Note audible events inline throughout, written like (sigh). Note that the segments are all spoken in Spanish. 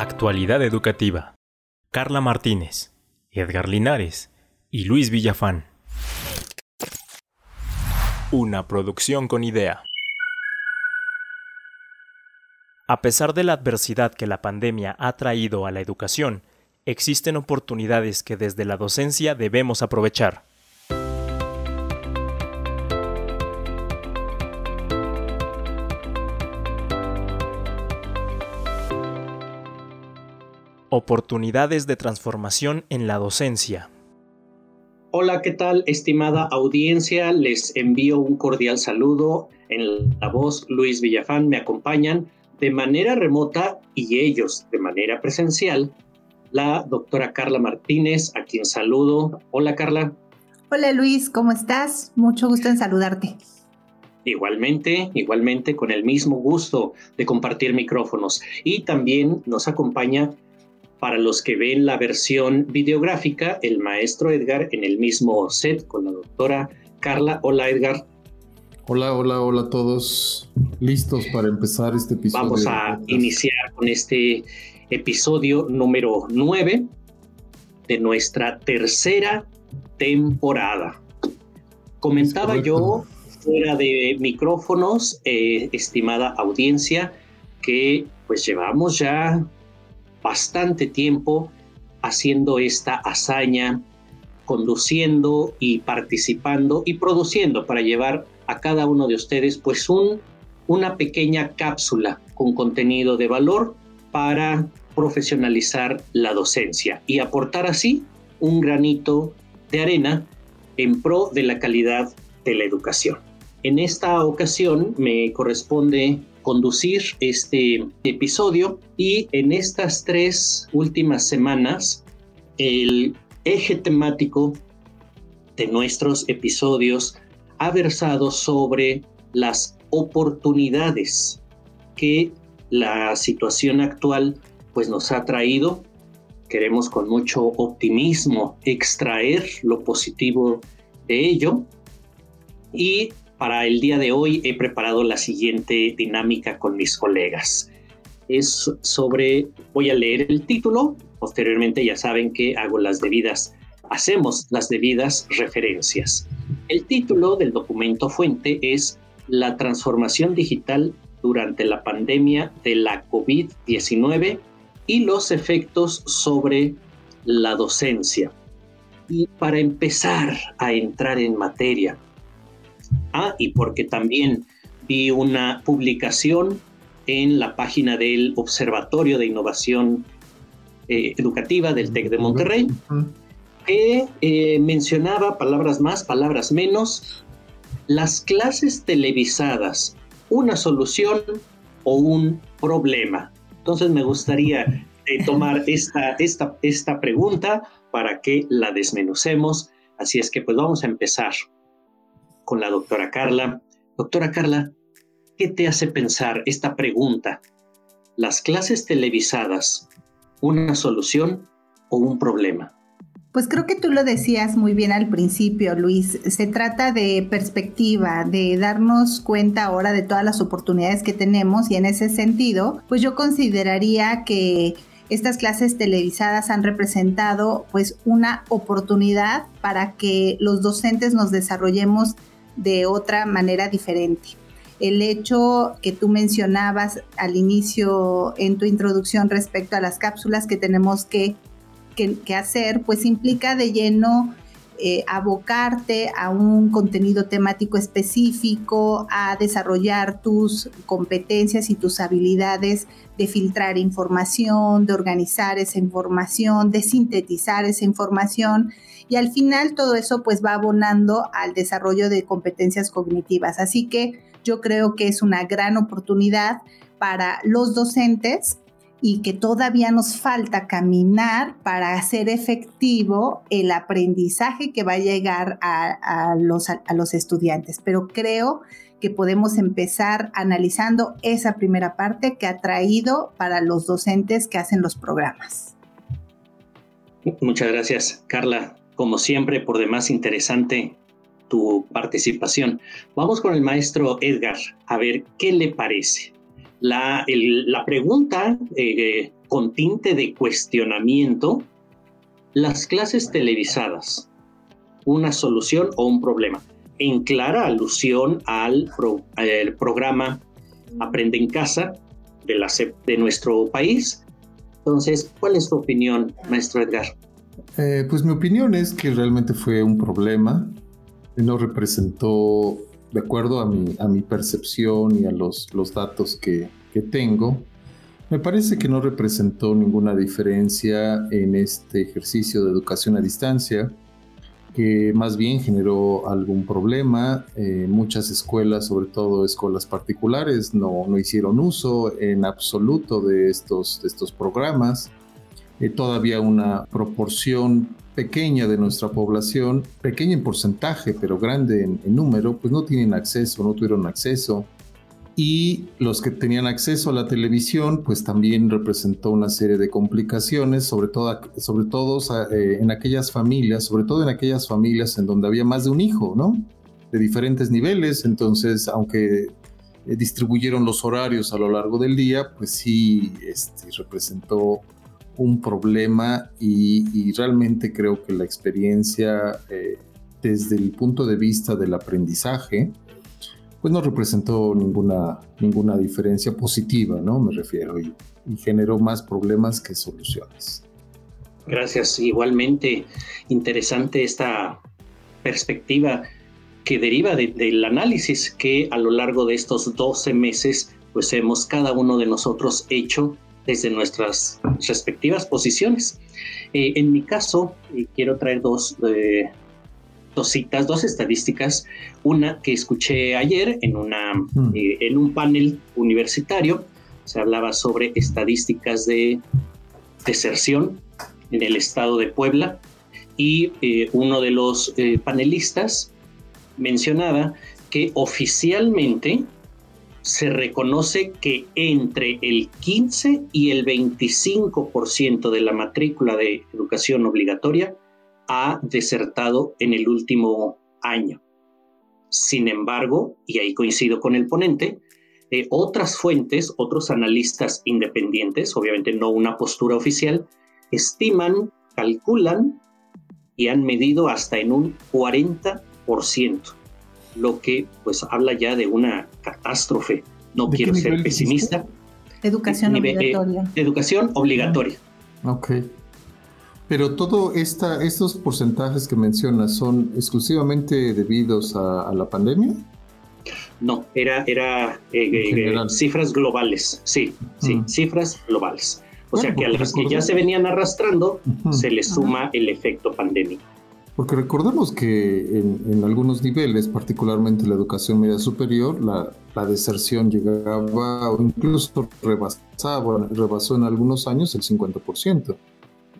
Actualidad Educativa. Carla Martínez, Edgar Linares y Luis Villafán. Una producción con idea. A pesar de la adversidad que la pandemia ha traído a la educación, existen oportunidades que desde la docencia debemos aprovechar. Oportunidades de transformación en la docencia. Hola, ¿qué tal, estimada audiencia? Les envío un cordial saludo. En la voz, Luis Villafán me acompañan de manera remota y ellos de manera presencial. La doctora Carla Martínez, a quien saludo. Hola, Carla. Hola, Luis, ¿cómo estás? Mucho gusto en saludarte. Igualmente, igualmente, con el mismo gusto de compartir micrófonos. Y también nos acompaña para los que ven la versión videográfica, el maestro Edgar en el mismo set con la doctora Carla. Hola Edgar. Hola, hola, hola a todos. Listos para empezar este episodio. Vamos a iniciar con este episodio número 9 de nuestra tercera temporada. Comentaba yo fuera de micrófonos, eh, estimada audiencia, que pues llevamos ya bastante tiempo haciendo esta hazaña, conduciendo y participando y produciendo para llevar a cada uno de ustedes pues un, una pequeña cápsula con contenido de valor para profesionalizar la docencia y aportar así un granito de arena en pro de la calidad de la educación. En esta ocasión me corresponde conducir este episodio y en estas tres últimas semanas el eje temático de nuestros episodios ha versado sobre las oportunidades que la situación actual pues nos ha traído. Queremos con mucho optimismo extraer lo positivo de ello y para el día de hoy he preparado la siguiente dinámica con mis colegas. Es sobre, voy a leer el título, posteriormente ya saben que hago las debidas, hacemos las debidas referencias. El título del documento fuente es La transformación digital durante la pandemia de la COVID-19 y los efectos sobre la docencia. Y para empezar a entrar en materia, Ah, y porque también vi una publicación en la página del Observatorio de Innovación eh, Educativa del TEC de Monterrey, que eh, mencionaba palabras más, palabras menos, las clases televisadas, una solución o un problema. Entonces me gustaría eh, tomar (laughs) esta, esta, esta pregunta para que la desmenucemos. Así es que pues vamos a empezar con la doctora Carla. Doctora Carla, ¿qué te hace pensar esta pregunta? ¿Las clases televisadas, una solución o un problema? Pues creo que tú lo decías muy bien al principio, Luis. Se trata de perspectiva, de darnos cuenta ahora de todas las oportunidades que tenemos y en ese sentido, pues yo consideraría que estas clases televisadas han representado pues una oportunidad para que los docentes nos desarrollemos de otra manera diferente. El hecho que tú mencionabas al inicio en tu introducción respecto a las cápsulas que tenemos que, hacer, pues implica de lleno eh, abocarte a un contenido temático específico, a desarrollar tus competencias y tus habilidades de filtrar información, de organizar esa información, de sintetizar esa información y al final todo eso pues va abonando al desarrollo de competencias cognitivas. Así que yo creo que es una gran oportunidad para los docentes y que todavía nos falta caminar para hacer efectivo el aprendizaje que va a llegar a, los, a los estudiantes. Pero creo que podemos empezar analizando esa primera parte que ha traído para los docentes que hacen los programas. Muchas gracias, Carla como siempre, por demás interesante tu participación. Vamos con el maestro Edgar, a ver qué le parece. La, la pregunta eh, con tinte de cuestionamiento, las clases televisadas, una solución o un problema, en clara alusión al programa Aprende en Casa de, la, de nuestro país. Entonces, ¿cuál es tu opinión, maestro Edgar? Eh, pues mi opinión es que realmente fue un problema, no representó, de acuerdo a mi, a mi percepción y a los, los datos que, que tengo, me parece que no representó ninguna diferencia en este ejercicio de educación a distancia, que más bien generó algún problema. Eh, muchas escuelas, sobre todo escuelas particulares, no, no hicieron uso en absoluto de estos, de estos programas. Eh, todavía una proporción pequeña de nuestra población, pequeña en porcentaje, pero grande en, número, pues no tienen acceso, no tuvieron acceso. Y los que tenían acceso a la televisión, pues también representó una serie de complicaciones, sobre todo, sobre todo eh, en aquellas familias, sobre todo en aquellas familias en donde había más de un hijo, ¿no? De diferentes niveles. Entonces, aunque eh, distribuyeron los horarios a lo largo del día, pues sí este, representó un problema y, realmente creo que la experiencia eh, desde el punto de vista del aprendizaje, pues no representó ninguna, ninguna diferencia positiva, ¿no? Me refiero, y, generó más problemas que soluciones. Gracias. Igualmente interesante esta perspectiva que deriva del análisis que a lo largo de estos 12 meses pues hemos cada uno de nosotros hecho desde nuestras respectivas posiciones. Eh, en mi caso, eh, quiero traer dos, eh, dos citas, dos estadísticas. Una que escuché ayer en, una, mm. en un panel universitario. Se hablaba sobre estadísticas de deserción en el estado de Puebla y uno de los panelistas mencionaba que oficialmente se reconoce que entre el 15 y el 25% de la matrícula de educación obligatoria ha desertado en el último año. Sin embargo, y ahí coincido con el ponente, eh, otras fuentes, otros analistas independientes, obviamente no una postura oficial, estiman, calculan y han medido hasta en un 40% lo que pues habla ya de una catástrofe. No quiero ser pesimista. Educación obligatoria. educación obligatoria. Ok. Pero todo esta, estos porcentajes que mencionas son exclusivamente debidos a, la pandemia? No, era, era eh, eh, cifras globales, sí, sí, mm. cifras globales. O sea que a las que ya se venían arrastrando se le suma el efecto pandémico. Porque recordemos que en, algunos niveles, particularmente la educación media superior, la, deserción llegaba o incluso rebasaba, rebasó en algunos años el 50%.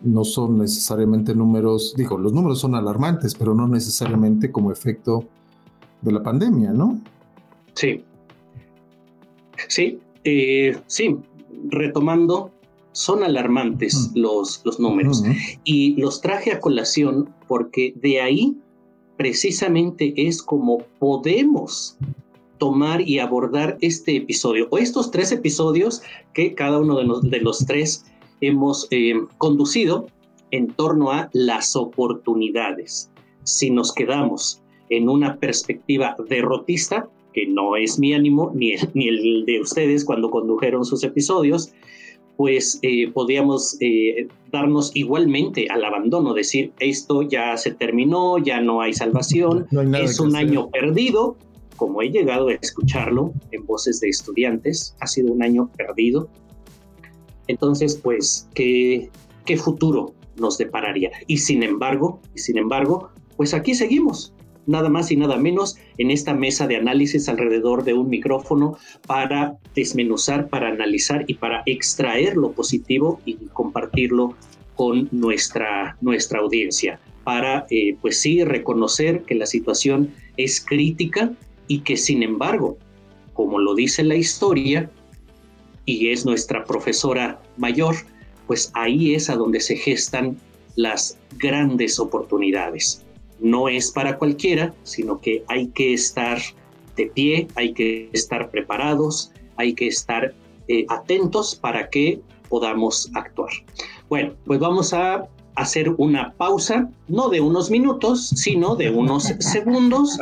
No son necesariamente números, digo, los números son alarmantes, pero no necesariamente como efecto de la pandemia, ¿no? Sí. Sí, eh, sí, retomando, son alarmantes los, los números. Y los traje a colación porque de ahí precisamente es como podemos tomar y abordar este episodio o estos tres episodios que cada uno de los, de los tres hemos eh, conducido en torno a las oportunidades. Si nos quedamos en una perspectiva derrotista, que no es mi ánimo ni ni el de ustedes cuando condujeron sus episodios, pues eh, podíamos eh, darnos igualmente al abandono, decir, esto ya se terminó, ya no hay salvación, (laughs) es un año perdido, como he llegado a escucharlo en voces de estudiantes, ha sido un año perdido. Entonces, pues, ¿qué, qué futuro nos depararía? Y sin embargo, y sin embargo, pues aquí seguimos, nada más y nada menos en esta mesa de análisis alrededor de un micrófono para desmenuzar, para analizar y para extraer lo positivo y compartirlo con nuestra, nuestra audiencia, para eh, pues sí reconocer que la situación es crítica y que sin embargo, como lo dice la historia, y es nuestra profesora mayor, pues ahí es a donde se gestan las grandes oportunidades no es para cualquiera, sino que hay que estar de pie, hay que estar preparados, hay que estar eh, atentos para que podamos actuar. Bueno, pues vamos a hacer una pausa, no de unos minutos, sino de unos segundos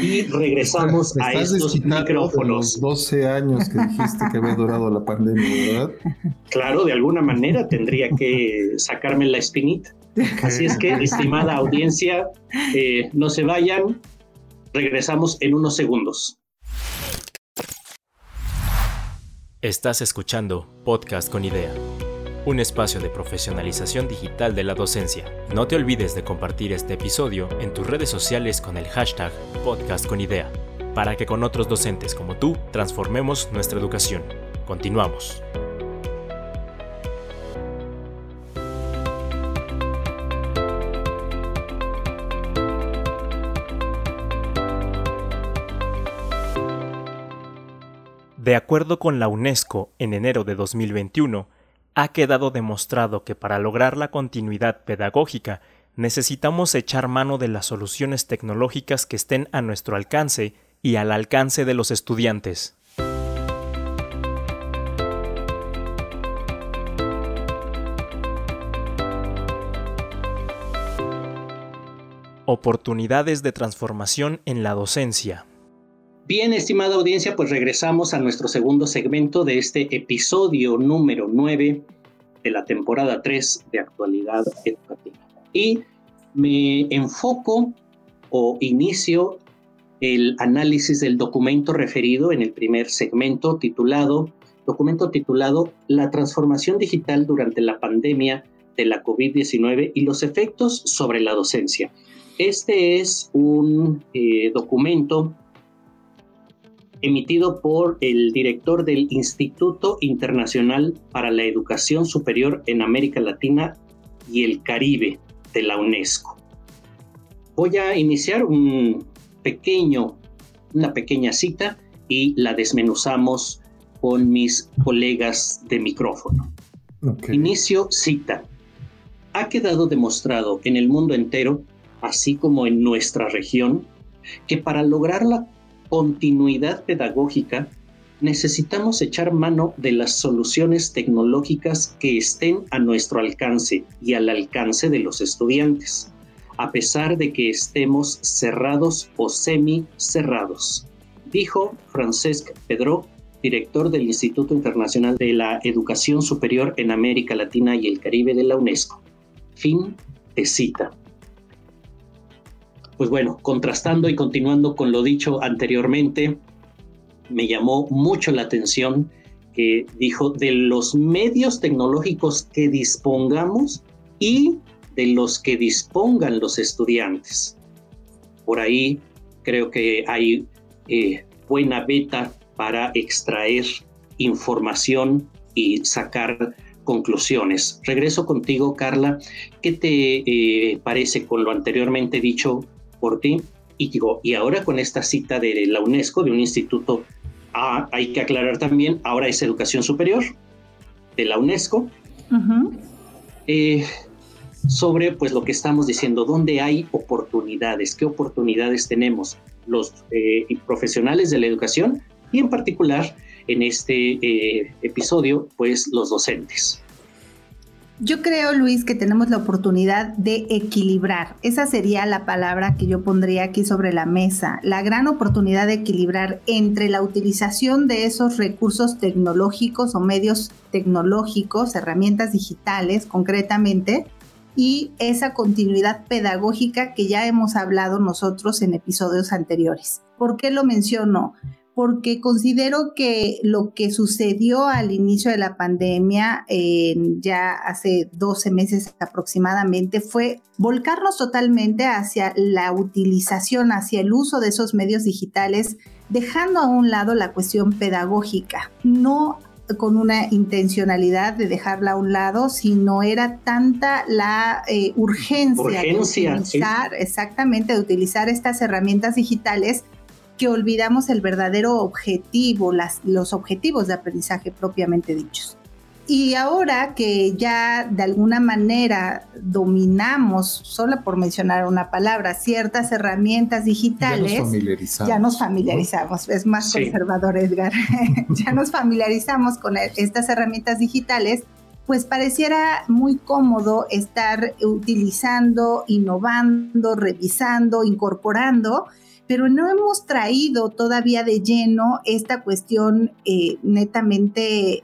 y (laughs) regresamos a estos micrófonos. Los 12 años que dijiste que había durado la pandemia, ¿verdad? Claro, de alguna manera tendría que sacarme la espinita. Así es que, estimada audiencia, eh, no se vayan, regresamos en unos segundos. Estás escuchando Podcast con Idea un espacio de profesionalización digital de la docencia. No te olvides de compartir este episodio en tus redes sociales con el hashtag Podcast con Idea, para que con otros docentes como tú transformemos nuestra educación. Continuamos. De acuerdo con la UNESCO, en enero de 2021, ha quedado demostrado que para lograr la continuidad pedagógica necesitamos echar mano de las soluciones tecnológicas que estén a nuestro alcance y al alcance de los estudiantes. Oportunidades de transformación en la docencia. Bien, estimada audiencia, pues regresamos a nuestro segundo segmento de este episodio número 9 de la temporada 3 de actualidad educativa. Y me enfoco o inicio el análisis del documento referido en el primer segmento titulado, documento titulado La transformación digital durante la pandemia de la COVID-19 y los efectos sobre la docencia. Este es un eh, documento emitido por el director del Instituto Internacional para la Educación Superior en América Latina y el Caribe de la UNESCO. Voy a iniciar un pequeño, una pequeña cita y la desmenuzamos con mis colegas de micrófono. Inicio cita. Ha quedado demostrado en el mundo entero, así como en nuestra región, que para lograr la continuidad pedagógica, necesitamos echar mano de las soluciones tecnológicas que estén a nuestro alcance y al alcance de los estudiantes, a pesar de que estemos cerrados o semi cerrados, dijo Francesc Pedro, director del Instituto Internacional de la Educación Superior en América Latina y el Caribe de la UNESCO. Fin de cita pues bueno, contrastando y continuando con lo dicho anteriormente, me llamó mucho la atención que dijo de los medios tecnológicos que dispongamos y de los que dispongan los estudiantes. Por ahí creo que hay eh, buena beta para extraer información y sacar conclusiones. Regreso contigo, Carla. ¿Qué te eh, parece con lo anteriormente dicho por ti. Y digo, y ahora con esta cita de la UNESCO, de un instituto, ah, hay que aclarar también, ahora es educación superior de la UNESCO, eh, sobre pues lo que estamos diciendo, dónde hay oportunidades, qué oportunidades tenemos los eh, profesionales de la educación y en particular en este eh, episodio, pues los docentes. Yo creo, Luis, que tenemos la oportunidad de equilibrar. Esa sería la palabra que yo pondría aquí sobre la mesa. La gran oportunidad de equilibrar entre la utilización de esos recursos tecnológicos o medios tecnológicos, herramientas digitales concretamente, y esa continuidad pedagógica que ya hemos hablado nosotros en episodios anteriores. ¿Por qué lo menciono? Porque considero que lo que sucedió al inicio de la pandemia, ya hace 12 meses aproximadamente, fue volcarnos totalmente hacia la utilización, hacia el uso de esos medios digitales, dejando a un lado la cuestión pedagógica, no con una intencionalidad de dejarla a un lado, sino era tanta la eh, urgencia, de utilizar, exactamente, de utilizar estas herramientas digitales que olvidamos el verdadero objetivo, las, los objetivos de aprendizaje propiamente dichos. Y ahora que ya de alguna manera dominamos, solo por mencionar una palabra, ciertas herramientas digitales, ya nos familiarizamos, es más conservador Edgar, (laughs) ya nos familiarizamos con e, estas herramientas digitales, pues pareciera muy cómodo estar utilizando, innovando, revisando, incorporando, pero no hemos traído todavía de lleno esta cuestión eh, netamente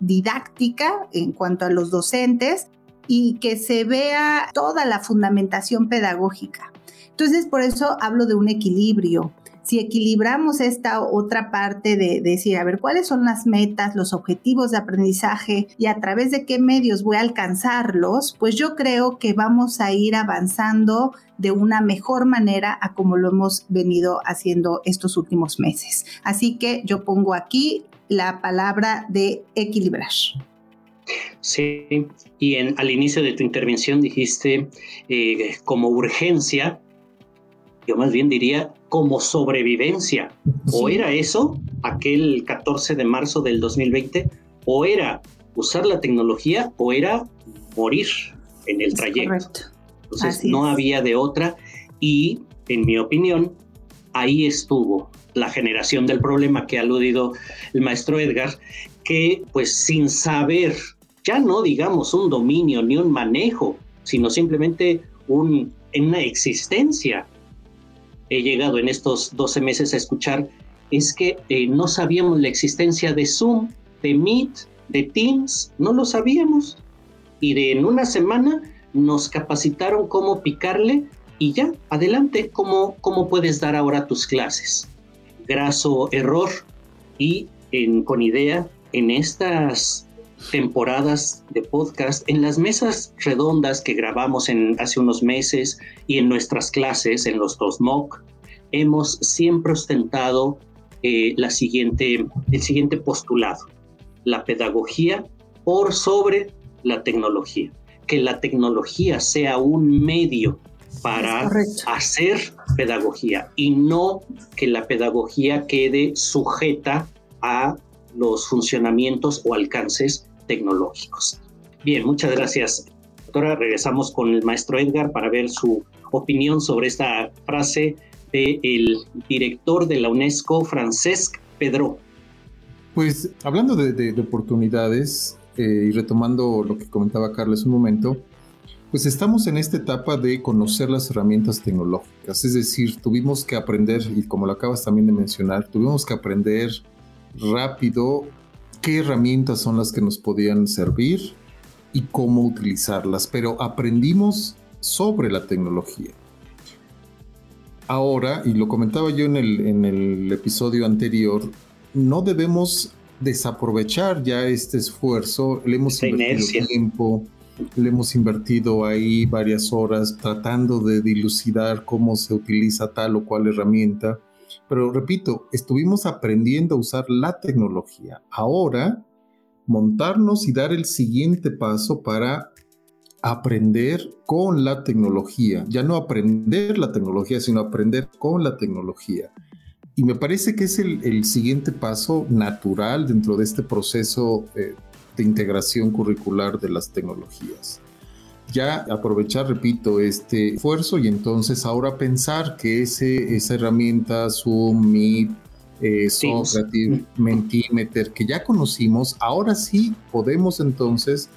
didáctica en cuanto a los docentes y que se vea toda la fundamentación pedagógica. Entonces, por eso hablo de un equilibrio si equilibramos esta otra parte de, decir, a ver, cuáles son las metas, los objetivos de aprendizaje y a través de qué medios voy a alcanzarlos, pues yo creo que vamos a ir avanzando de una mejor manera a como lo hemos venido haciendo estos últimos meses. Así que yo pongo aquí la palabra de equilibrar. Sí, y al inicio de tu intervención dijiste eh, como urgencia yo más bien diría como sobrevivencia. O era eso, aquel 14 de marzo del 2020, o era usar la tecnología o era morir en el trayecto. Entonces no había de otra y en mi opinión ahí estuvo la generación del problema que ha aludido el maestro Edgar, que pues sin saber, ya no digamos un dominio ni un manejo, sino simplemente un, una existencia he llegado en estos 12 meses a escuchar es que eh, no sabíamos la existencia de Zoom, de Meet, de Teams, no lo sabíamos. Y en una semana nos capacitaron cómo picarle y ya, adelante, cómo, cómo puedes dar ahora tus clases. Graso error y con idea, en estas temporadas de podcast, en las mesas redondas que grabamos en, hace unos meses y en nuestras clases, en los dos MOOC, hemos siempre ostentado eh, la siguiente, el siguiente postulado, la pedagogía por sobre la tecnología. Que la tecnología sea un medio para hacer pedagogía y no que la pedagogía quede sujeta a los funcionamientos o alcances tecnológicos. Bien, muchas gracias. Doctora, regresamos con el maestro Edgar para ver su opinión sobre esta frase del director de la UNESCO, Francesc Pedro. Pues hablando de, oportunidades eh, y retomando lo que comentaba Carlos un momento, pues estamos en esta etapa de conocer las herramientas tecnológicas, es decir, tuvimos que aprender, y como lo acabas también de mencionar, tuvimos que aprender rápido qué herramientas son las que nos podían servir y cómo utilizarlas, pero aprendimos sobre la tecnología. Ahora, y lo comentaba yo en el, en el episodio anterior, no debemos desaprovechar ya este esfuerzo, le hemos invertido tiempo, le hemos invertido ahí varias horas tratando de dilucidar cómo se utiliza tal o cual herramienta pero repito, estuvimos aprendiendo a usar la tecnología. Ahora, montarnos y dar el siguiente paso para aprender con la tecnología. Ya no aprender la tecnología, sino aprender con la tecnología. Y me parece que es el, siguiente paso natural dentro de este proceso eh, de integración curricular de las tecnologías ya aprovechar, repito, este esfuerzo y entonces ahora pensar que ese, esa herramienta Zoom, Meet, eh, Socrative, Mentimeter, que ya conocimos, ahora sí podemos entonces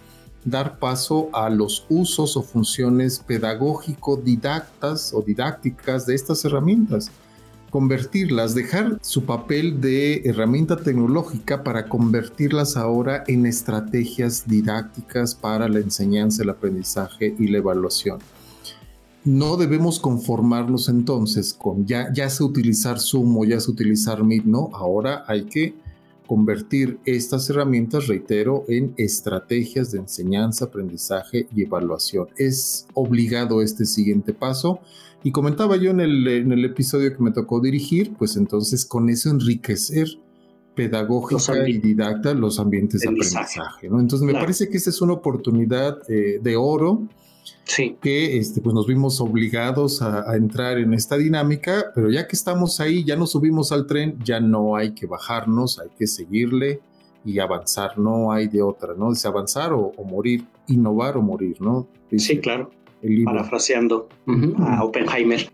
dar paso a los usos o funciones pedagógico-didactas o didácticas de estas herramientas convertirlas, dejar su papel de herramienta tecnológica para convertirlas ahora en estrategias didácticas para la enseñanza, el aprendizaje y la evaluación. No debemos conformarnos entonces con ya, ya sé utilizar Zoom o ya sé utilizar Meet, no, ahora hay que convertir estas herramientas, reitero, en estrategias de enseñanza, aprendizaje y evaluación. Es obligado este siguiente paso y comentaba yo en el, episodio que me tocó dirigir, pues entonces con eso enriquecer pedagógica y didacta los ambientes de aprendizaje. ¿no? Entonces me parece que esta es una oportunidad eh, de oro sí. que este, pues nos vimos obligados a, a, entrar en esta dinámica, pero ya que estamos ahí, ya nos subimos al tren, ya no hay que bajarnos, hay que seguirle y avanzar, no hay de otra, ¿no? Es avanzar o, o morir, innovar o morir, ¿no? sí, claro parafraseando a Oppenheimer.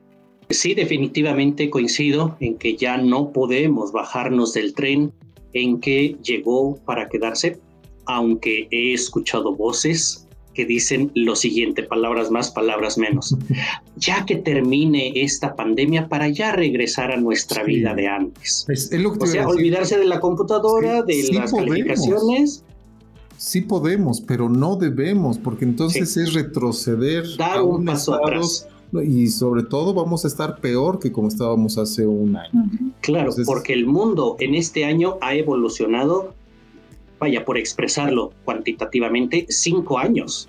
Sí, definitivamente coincido en que ya no podemos bajarnos del tren en que llegó para quedarse. aunque he escuchado voces que dicen lo siguiente, palabras más, palabras menos. (laughs) Ya que termine esta pandemia para ya regresar a nuestra vida de antes. o sea, olvidarse de la computadora, de las calificaciones. Sí podemos, pero no debemos, porque entonces es retroceder. Dar un, paso atrás. Y sobre todo vamos a estar peor que como estábamos hace un año. Claro, porque el mundo en este año ha evolucionado vaya, por expresarlo cuantitativamente, cinco años.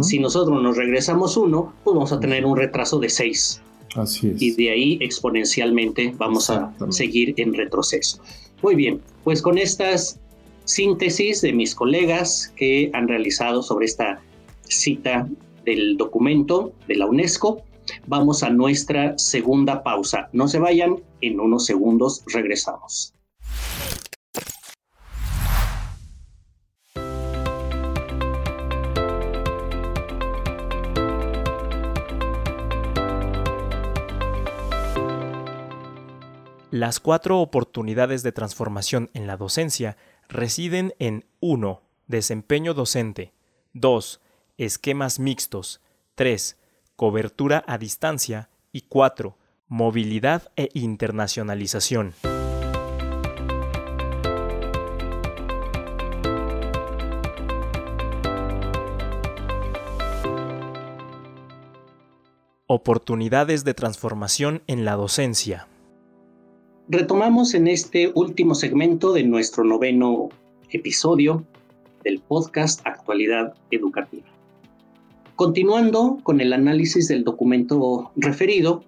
Si nosotros nos regresamos uno, pues vamos a tener un retraso de seis. Así es. Y de ahí exponencialmente vamos a seguir en retroceso. Muy bien, pues con estas síntesis de mis colegas que han realizado sobre esta cita del documento de la UNESCO, vamos a nuestra segunda pausa. No se vayan, en unos segundos regresamos. Las cuatro oportunidades de transformación en la docencia residen en 1. Desempeño docente. 2. Esquemas mixtos. 3. Cobertura a distancia. Y 4. Movilidad e internacionalización. Oportunidades de transformación en la docencia. Retomamos en este último segmento de nuestro noveno episodio del podcast Actualidad Educativa. Continuando con el análisis del documento referido,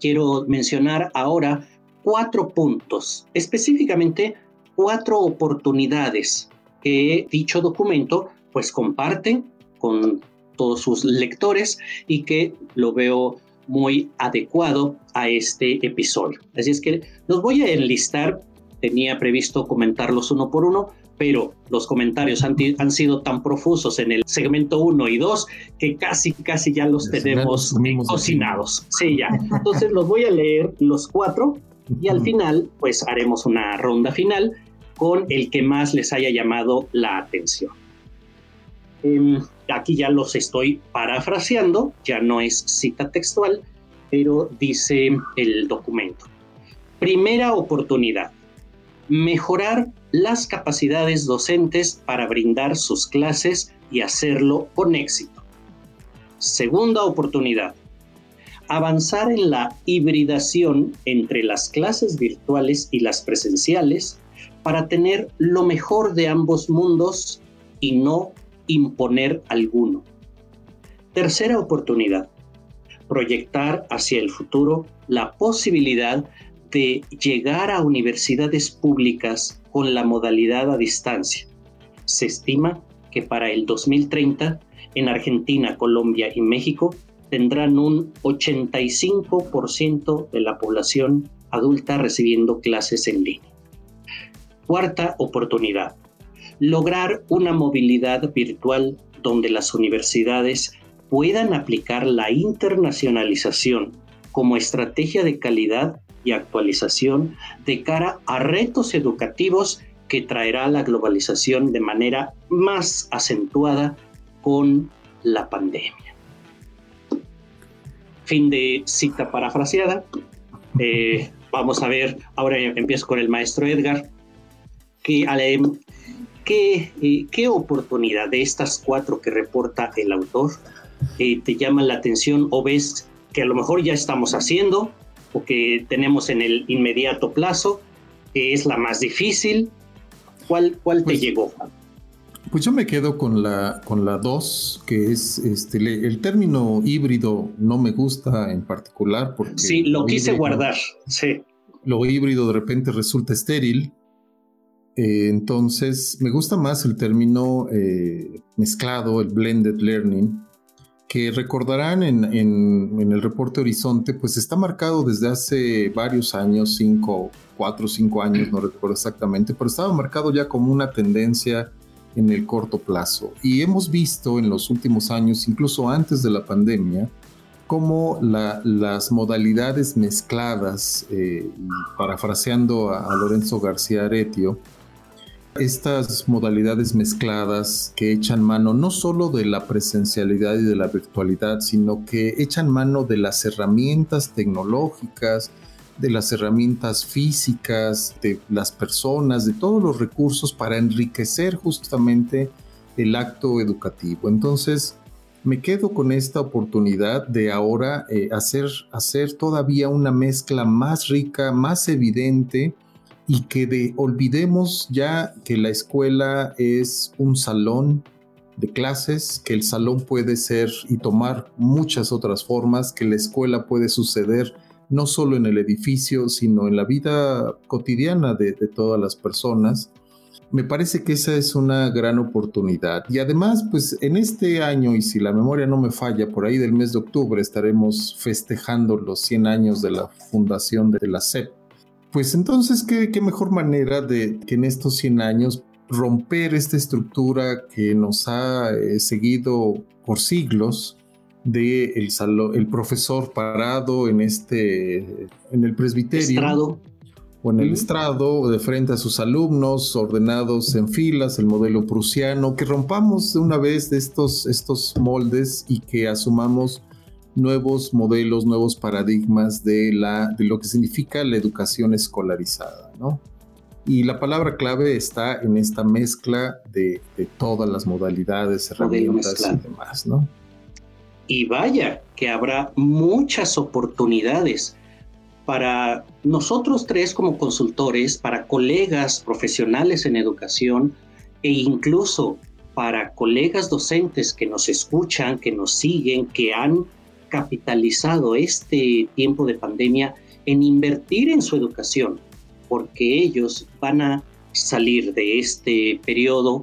quiero mencionar ahora cuatro puntos, específicamente cuatro oportunidades que dicho documento pues comparte con todos sus lectores y que lo veo muy adecuado a este episodio. Así es que los voy a enlistar, tenía previsto comentarlos uno por uno, pero los comentarios han, sido tan profusos en el segmento 1 y 2 que casi, casi ya los tenemos cocinados. Sí, ya. Entonces los voy a leer los cuatro y al final pues haremos una ronda final con el que más les haya llamado la atención. Em, aquí ya los estoy parafraseando, ya no es cita textual, pero dice el documento. Primera oportunidad, mejorar las capacidades docentes para brindar sus clases y hacerlo con éxito. Segunda oportunidad, avanzar en la hibridación entre las clases virtuales y las presenciales para tener lo mejor de ambos mundos y no imponer alguno. Tercera oportunidad, proyectar hacia el futuro la posibilidad de llegar a universidades públicas con la modalidad a distancia. Se estima que para el 2030 en Argentina, Colombia y México tendrán un 85% de la población adulta recibiendo clases en línea. Cuarta oportunidad, lograr una movilidad virtual donde las universidades puedan aplicar la internacionalización como estrategia de calidad y actualización de cara a retos educativos que traerá la globalización de manera más acentuada con la pandemia. Fin de cita parafraseada. Eh, vamos a ver, ahora empiezo con el maestro Edgar, que ¿Qué, eh, ¿Qué oportunidad de estas cuatro que reporta el autor eh, te llama la atención o ves que a lo mejor ya estamos haciendo o que tenemos en el inmediato plazo, que es la más difícil? ¿Cuál, cuál te pues, llegó? Pues yo me quedo con la con la dos, que es este el término híbrido no me gusta en particular porque Sí, lo quise guardar, sí. Lo híbrido de repente resulta estéril eh, entonces, me gusta más el término eh, mezclado, el blended learning, que recordarán en, el reporte Horizonte, pues está marcado desde hace varios años, cinco, cuatro o cinco años, no recuerdo exactamente, pero estaba marcado ya como una tendencia en el corto plazo. Y hemos visto en los últimos años, incluso antes de la pandemia, cómo las modalidades mezcladas, eh, parafraseando a, Lorenzo García Aretio, estas modalidades mezcladas que echan mano no solo de la presencialidad y de la virtualidad, sino que echan mano de las herramientas tecnológicas, de las herramientas físicas, de las personas, de todos los recursos para enriquecer justamente el acto educativo. Entonces, me quedo con esta oportunidad de ahora eh, hacer, hacer todavía una mezcla más rica, más evidente y que de, olvidemos ya que la escuela es un salón de clases, que el salón puede ser y tomar muchas otras formas, que la escuela puede suceder no solo en el edificio, sino en la vida cotidiana de, de todas las personas. Me parece que esa es una gran oportunidad. Y además, pues en este año, y si la memoria no me falla, por ahí del mes de octubre estaremos festejando los 100 años de la fundación de la SEP pues entonces, ¿qué, mejor manera de que en estos 100 años romper esta estructura que nos ha eh, seguido por siglos de el, el profesor parado en este en el presbiterio o en el estrado de frente a sus alumnos ordenados en filas el modelo prusiano que rompamos de una vez de estos estos moldes y que asumamos nuevos modelos, nuevos paradigmas de, la, de lo que significa la educación escolarizada, ¿no? Y la palabra clave está en esta mezcla de, todas las modalidades, herramientas y demás, ¿no? Y vaya que habrá muchas oportunidades para nosotros tres como consultores, para colegas profesionales en educación e incluso para colegas docentes que nos escuchan, que nos siguen, que han capitalizado este tiempo de pandemia en invertir en su educación, porque ellos van a salir de este periodo,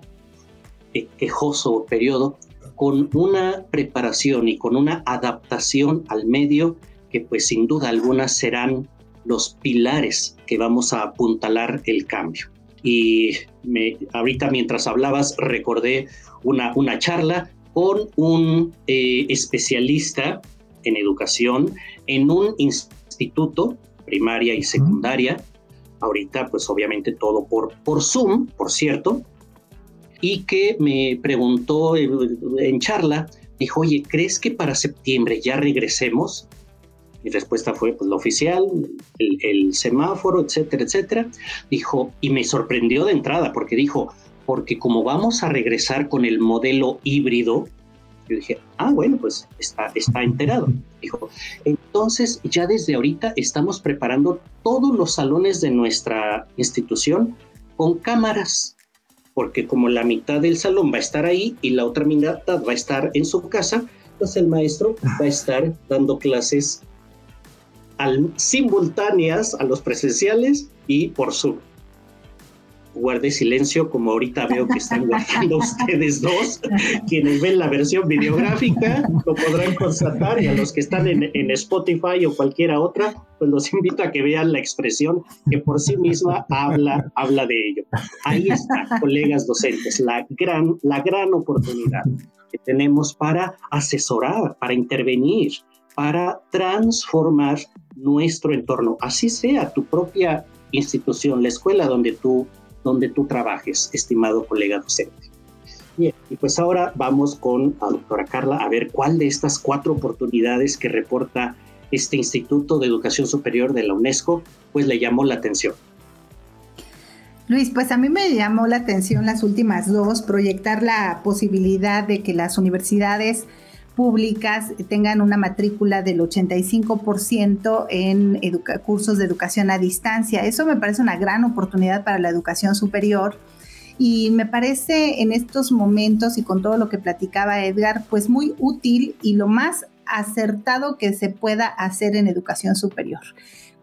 eh, quejoso periodo, con una preparación y con una adaptación al medio que pues sin duda alguna serán los pilares que vamos a apuntalar el cambio. Y me, ahorita mientras hablabas recordé una, una charla con un eh, especialista en educación en un instituto, primaria y secundaria. Ahorita, pues obviamente todo por, por Zoom, por cierto. Y que me preguntó en, charla, dijo, oye, ¿crees que para septiembre ya regresemos? Mi respuesta fue, pues lo oficial, el, el, semáforo, etcétera, etcétera. Dijo, y me sorprendió de entrada porque dijo, porque como vamos a regresar con el modelo híbrido, yo dije, ah, bueno, pues está, está enterado. Dijo, entonces ya desde ahorita estamos preparando todos los salones de nuestra institución con cámaras, porque como la mitad del salón va a estar ahí y la otra mitad va a estar en su casa, pues el maestro va a estar dando clases al, simultáneas a los presenciales y por Zoom guardé silencio, como ahorita veo que están guardando (laughs) ustedes dos. Quienes ven la versión videográfica lo podrán constatar y a los que están en, en, Spotify o cualquiera otra, pues los invito a que vean la expresión que por sí misma habla, habla de ello. Ahí está, colegas docentes, la gran, la gran oportunidad que tenemos para asesorar, para intervenir, para transformar nuestro entorno, así sea tu propia institución, la escuela donde tú donde tú trabajes, estimado colega docente. Bien, y pues ahora vamos con la doctora Carla a ver cuál de estas cuatro oportunidades que reporta este Instituto de Educación Superior de la UNESCO, pues le llamó la atención. Luis, pues a mí me llamó la atención las últimas dos, proyectar la posibilidad de que las universidades tengan una matrícula del 85% en cursos de educación a distancia. Eso me parece una gran oportunidad para la educación superior. Y me parece en estos momentos y con todo lo que platicaba Edgar, pues muy útil y lo más acertado que se pueda hacer en educación superior.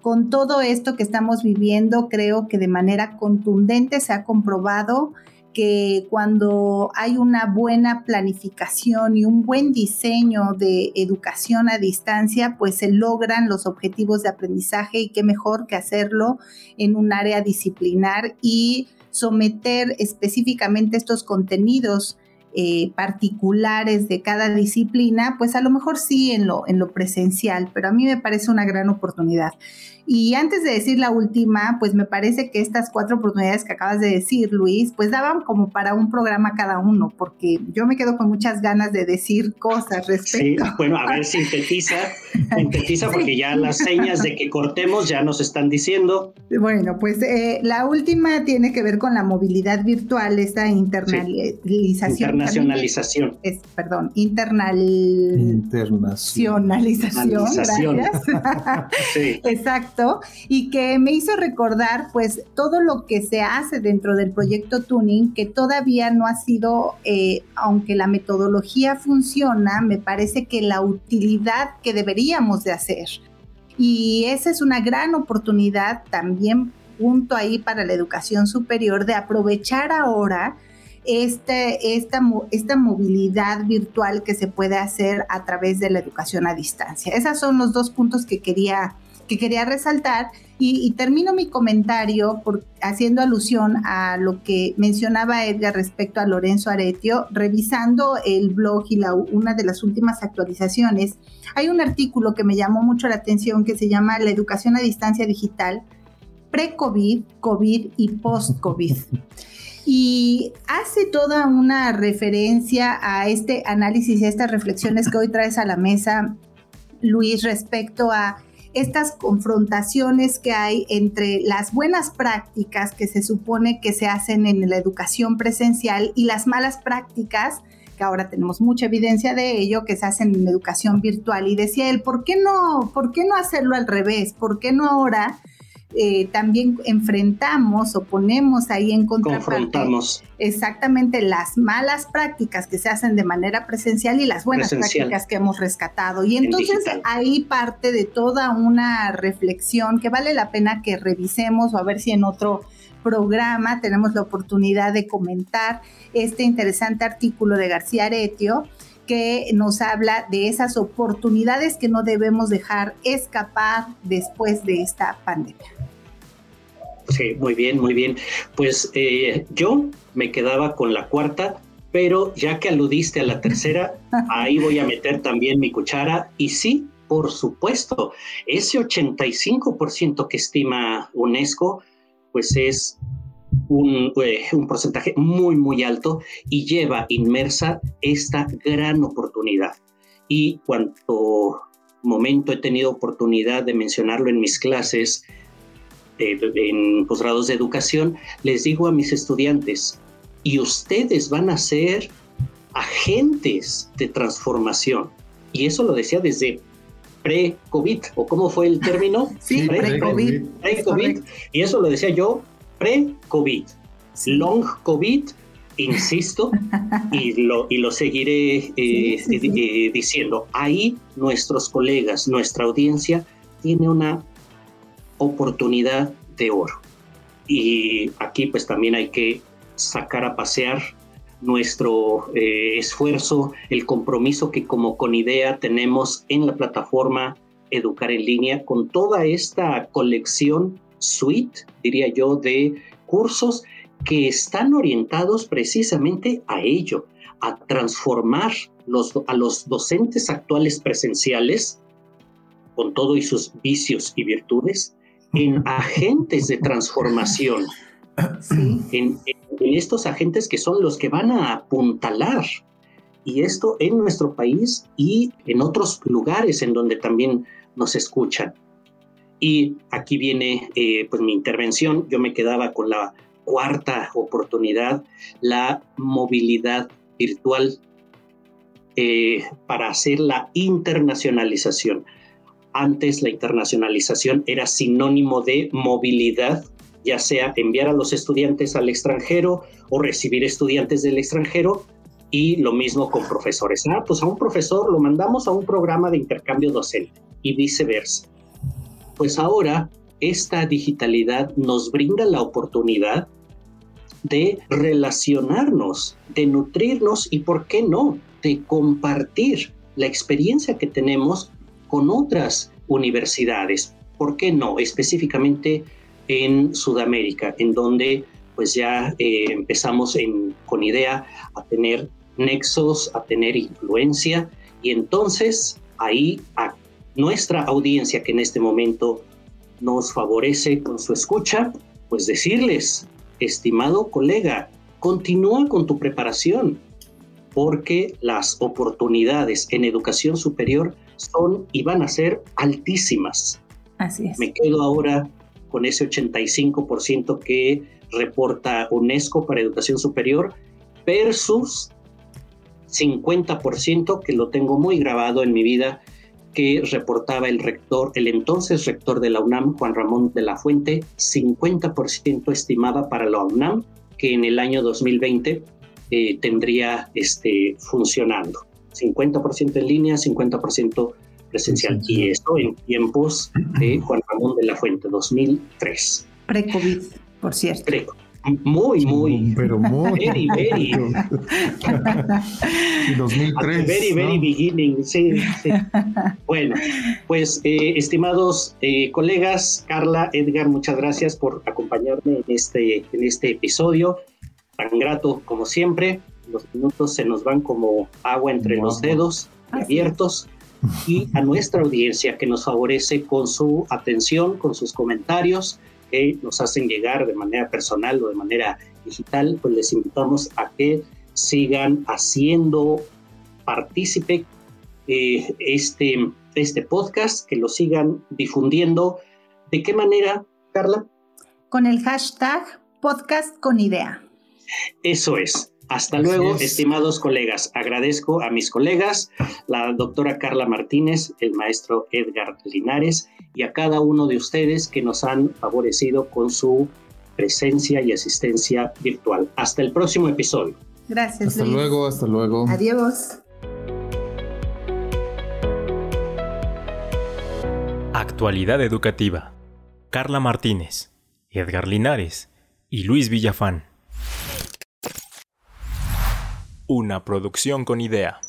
Con todo esto que estamos viviendo, creo que de manera contundente se ha comprobado que cuando hay una buena planificación y un buen diseño de educación a distancia, pues se logran los objetivos de aprendizaje y qué mejor que hacerlo en un área disciplinar y someter específicamente estos contenidos eh, particulares de cada disciplina, pues a lo mejor sí en lo, en lo presencial, pero a mí me parece una gran oportunidad. Y antes de decir la última, pues me parece que estas cuatro oportunidades que acabas de decir, Luis, pues daban como para un programa cada uno, porque yo me quedo con muchas ganas de decir cosas respecto. Sí, bueno, a ver, sintetiza, (laughs) sintetiza, porque ya las señas de que cortemos ya nos están diciendo. Bueno, pues eh, la última tiene que ver con la movilidad virtual, esta internalización. Internacionalización. Es, perdón, internal... internacionalización. Gracias. (laughs) sí. (laughs) Exacto y que me hizo recordar pues todo lo que se hace dentro del proyecto Tuning, que todavía no ha sido, eh, aunque la metodología funciona, me parece que la utilidad que deberíamos de hacer. Y esa es una gran oportunidad también punto ahí para la educación superior de aprovechar ahora este, esta, esta movilidad virtual que se puede hacer a través de la educación a distancia. Esos son los dos puntos que quería que quería resaltar y, termino mi comentario por, haciendo alusión a lo que mencionaba Edgar respecto a Lorenzo Aretio, revisando el blog y la, una de las últimas actualizaciones. Hay un artículo que me llamó mucho la atención que se llama La educación a distancia digital, pre-COVID, COVID y post-COVID. (laughs) y hace toda una referencia a este análisis y a estas reflexiones que hoy traes a la mesa, Luis, respecto a estas confrontaciones que hay entre las buenas prácticas que se supone que se hacen en la educación presencial y las malas prácticas que ahora tenemos mucha evidencia de ello, que se hacen en educación virtual. Y decía él, ¿por qué no, por qué no hacerlo al revés? ¿Por qué no ahora eh, también enfrentamos o ponemos ahí en contraparte exactamente las malas prácticas que se hacen de manera presencial y las buenas prácticas que hemos rescatado. Y entonces ahí parte de toda una reflexión que vale la pena que revisemos o a ver si en otro programa tenemos la oportunidad de comentar este interesante artículo de García Aretio que nos habla de esas oportunidades que no debemos dejar escapar después de esta pandemia. Sí, muy bien, muy bien. Pues eh, yo me quedaba con la cuarta, pero ya que aludiste a la tercera, (laughs) ahí voy a meter también mi cuchara. Y sí, por supuesto, ese 85% que estima UNESCO, pues es un, eh, un, porcentaje muy, muy alto y lleva inmersa esta gran oportunidad. Y cuanto momento he tenido oportunidad de mencionarlo en mis clases, en posgrados de educación, les digo a mis estudiantes, y ustedes van a ser agentes de transformación. Y eso lo decía desde pre-COVID, o cómo fue el término? (laughs) Sí, pre-COVID. Pre-COVID. y eso lo decía yo pre-COVID. Long COVID, insisto, (laughs) y lo, y lo seguiré eh, eh, diciendo. Ahí nuestros colegas, nuestra audiencia, tiene una oportunidad de oro. Y aquí pues también hay que sacar a pasear nuestro eh, esfuerzo, el compromiso que como con idea tenemos en la plataforma Educar en línea con toda esta colección suite, diría yo, de cursos que están orientados precisamente a ello, a transformar los, a los docentes actuales presenciales, con todo y sus vicios y virtudes, en agentes de transformación, en, estos agentes que son los que van a apuntalar. Y esto en nuestro país y en otros lugares en donde también nos escuchan. Y aquí viene eh, pues mi intervención. Yo me quedaba con la cuarta oportunidad, la movilidad virtual eh, para hacer la internacionalización. Antes la internacionalización era sinónimo de movilidad, ya sea enviar a los estudiantes al extranjero o recibir estudiantes del extranjero, y lo mismo con profesores. Ah, pues a un profesor lo mandamos a un programa de intercambio docente y viceversa. Pues ahora esta digitalidad nos brinda la oportunidad de relacionarnos, de nutrirnos y, ¿por qué no?, de compartir la experiencia que tenemos con otras universidades. ¿Por qué no? Específicamente en Sudamérica, en donde pues ya eh, empezamos con idea a tener nexos, a tener influencia y entonces ahí a nuestra audiencia que en este momento nos favorece con su escucha, pues decirles, estimado colega, continúa con tu preparación, porque las oportunidades en educación superior son y van a ser altísimas. Así es. Me quedo ahora con ese 85% que reporta UNESCO para educación superior versus 50% que lo tengo muy grabado en mi vida que reportaba el rector, el entonces rector de la UNAM, Juan Ramón de la Fuente, 50% estimaba para la UNAM que en el año 2020 eh, tendría este, funcionando. 50% en línea, 50% presencial. Y esto en tiempos de Juan Ramón de la Fuente, 2003. Pre-COVID, por cierto. Pre muy, muy. Pero muy. Very, very. 2003. Very, very beginning. Sí, sí. Bueno, pues, eh, estimados eh, colegas, Carla, Edgar, muchas gracias por acompañarme en este, en este episodio. Tan grato como siempre. Los minutos se nos van como agua entre los dedos, abiertos. Y a nuestra audiencia que nos favorece con su atención, con sus comentarios que nos hacen llegar de manera personal o de manera digital, pues les invitamos a que sigan haciendo partícipe eh, este, este podcast, que lo sigan difundiendo. ¿De qué manera, Carla? Con el hashtag podcast con idea. Eso es. Hasta luego, estimados colegas. Agradezco a mis colegas, la doctora Carla Martínez, el maestro Edgar Linares y a cada uno de ustedes que nos han favorecido con su presencia y asistencia virtual. Hasta el próximo episodio. Gracias. Hasta luego, hasta luego. Adiós. Actualidad educativa. Carla Martínez, Edgar Linares y Luis Villafán. Una producción con idea.